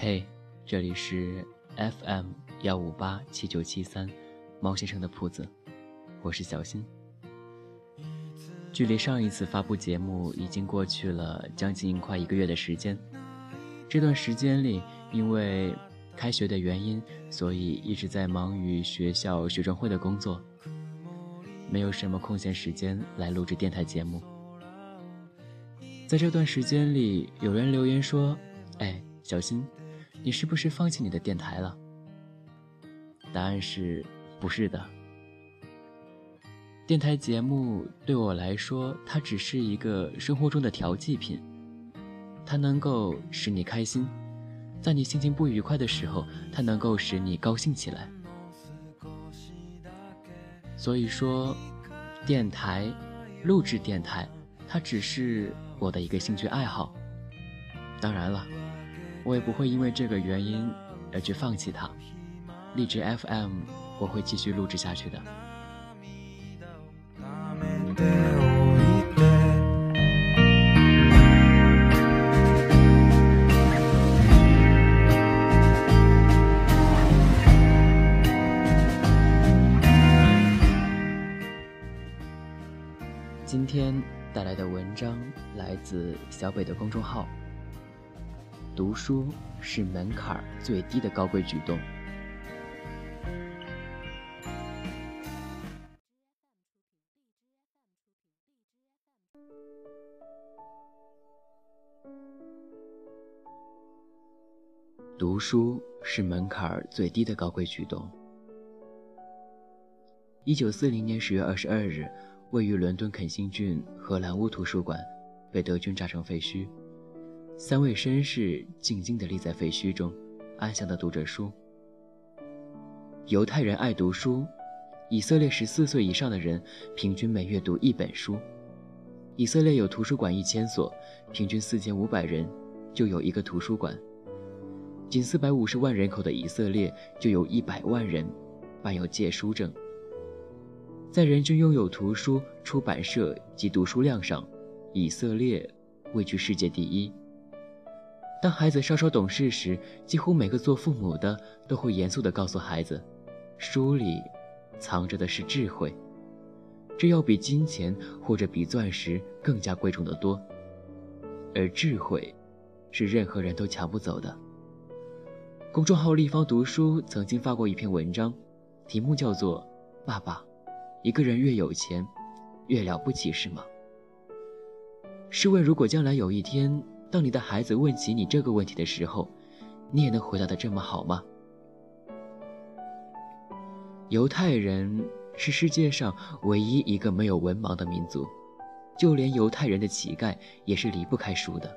嘿，这里是 FM 幺五八七九七三，猫先生的铺子，我是小新。距离上一次发布节目已经过去了将近快一个月的时间，这段时间里，因为开学的原因，所以一直在忙于学校学生会的工作，没有什么空闲时间来录制电台节目。在这段时间里，有人留言说：“哎，小新。”你是不是放弃你的电台了？答案是，不是的。电台节目对我来说，它只是一个生活中的调剂品，它能够使你开心，在你心情不愉快的时候，它能够使你高兴起来。所以说，电台，录制电台，它只是我的一个兴趣爱好。当然了。我也不会因为这个原因而去放弃它。荔枝 FM，我会继续录制下去的。今天带来的文章来自小北的公众号。读书是门槛最低的高贵举动。读书是门槛最低的高贵举动。一九四零年十月二十二日，位于伦敦肯辛郡荷兰屋图书馆被德军炸成废墟。三位绅士静静地立在废墟中，安详地读着书。犹太人爱读书，以色列十四岁以上的人平均每月读一本书。以色列有图书馆一千所，平均四千五百人就有一个图书馆。仅四百五十万人口的以色列就有一百万人办有借书证。在人均拥有图书、出版社及读书量上，以色列位居世界第一。当孩子稍稍懂事时，几乎每个做父母的都会严肃地告诉孩子：“书里藏着的是智慧，这要比金钱或者比钻石更加贵重的多。而智慧，是任何人都抢不走的。”公众号立方读书曾经发过一篇文章，题目叫做《爸爸，一个人越有钱，越了不起是吗？》试问，如果将来有一天，当你的孩子问起你这个问题的时候，你也能回答的这么好吗？犹太人是世界上唯一一个没有文盲的民族，就连犹太人的乞丐也是离不开书的。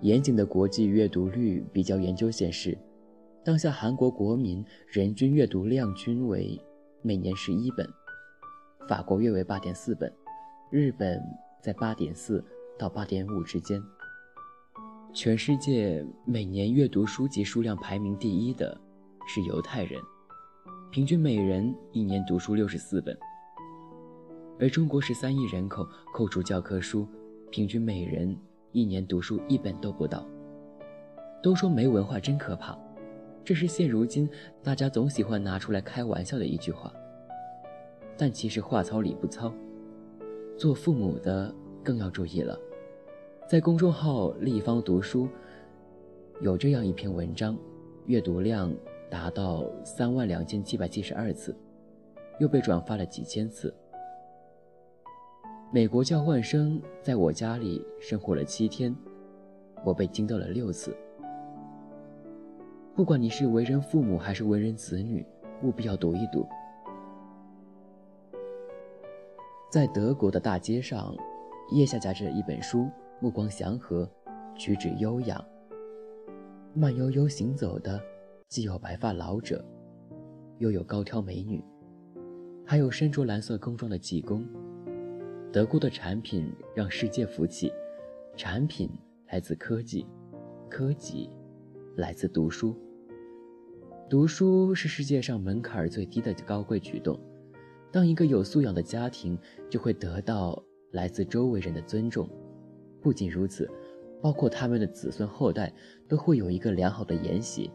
严谨的国际阅读率比较研究显示，当下韩国国民人均阅读量均为每年十一本，法国约为八点四本，日本在八点四到八点五之间。全世界每年阅读书籍数量排名第一的是犹太人，平均每人一年读书六十四本。而中国十三亿人口，扣除教科书，平均每人一年读书一本都不到。都说没文化真可怕，这是现如今大家总喜欢拿出来开玩笑的一句话。但其实话糙理不糙，做父母的更要注意了。在公众号“立方读书”有这样一篇文章，阅读量达到三万两千七百七十二次，又被转发了几千次。美国交换生在我家里生活了七天，我被惊到了六次。不管你是为人父母还是为人子女，务必要读一读。在德国的大街上，腋下夹着一本书。目光祥和，举止优雅，慢悠悠行走的，既有白发老者，又有高挑美女，还有身着蓝色工装的技工。德国的产品让世界服气，产品来自科技，科技来自读书。读书是世界上门槛最低的高贵举动。当一个有素养的家庭，就会得到来自周围人的尊重。不仅如此，包括他们的子孙后代，都会有一个良好的沿袭。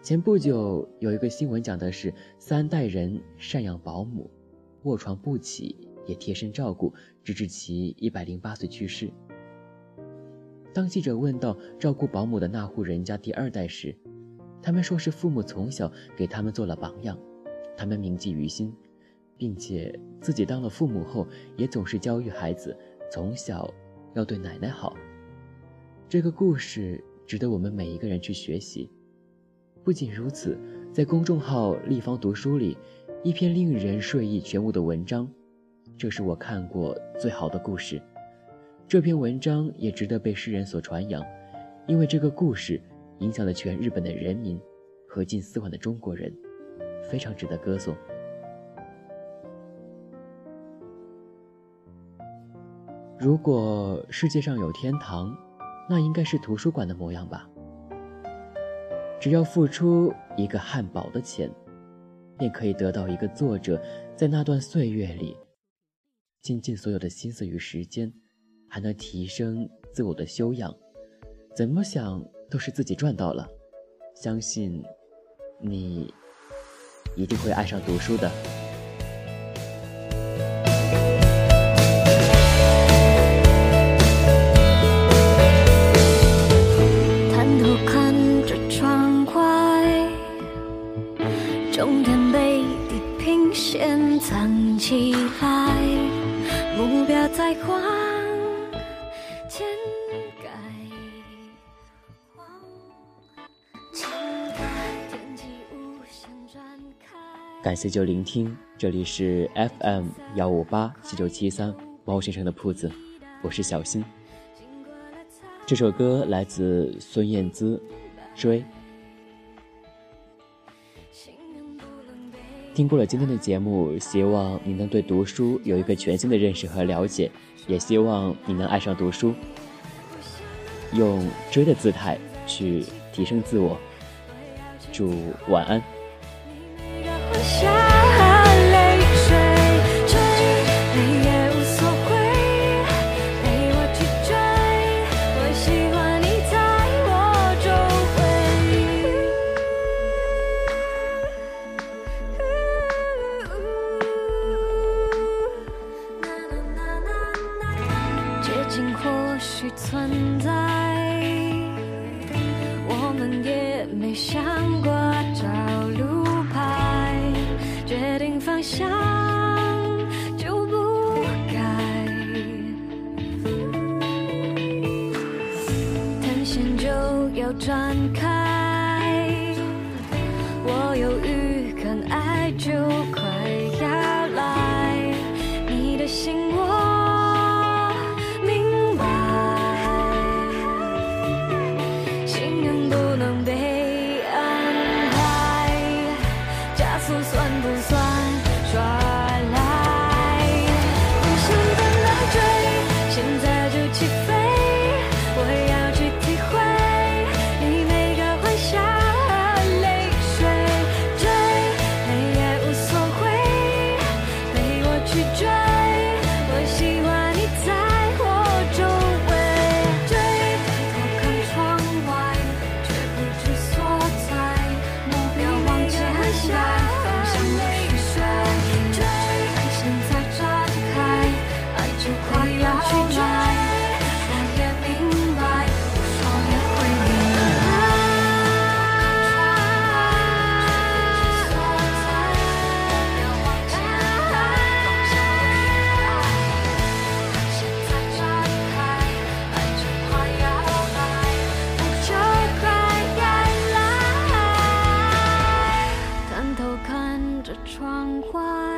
前不久有一个新闻讲的是三代人赡养保姆，卧床不起，也贴身照顾，直至其一百零八岁去世。当记者问到照顾保姆的那户人家第二代时，他们说是父母从小给他们做了榜样，他们铭记于心，并且自己当了父母后也总是教育孩子从小要对奶奶好。这个故事值得我们每一个人去学习。不仅如此，在公众号“立方读书”里，一篇令人睡意全无的文章，这是我看过最好的故事。这篇文章也值得被世人所传扬，因为这个故事影响了全日本的人民和近四万的中国人，非常值得歌颂。如果世界上有天堂，那应该是图书馆的模样吧。只要付出一个汉堡的钱，便可以得到一个作者在那段岁月里倾尽所有的心思与时间，还能提升自我的修养。怎么想都是自己赚到了。相信你一定会爱上读书的。心弦藏起来，目标在花感谢就聆听，这里是 FM 幺五八七九七三猫先生的铺子，我是小新。这首歌来自孙燕姿，《追》。听过了今天的节目，希望你能对读书有一个全新的认识和了解，也希望你能爱上读书，用追的姿态去提升自我。祝晚安。花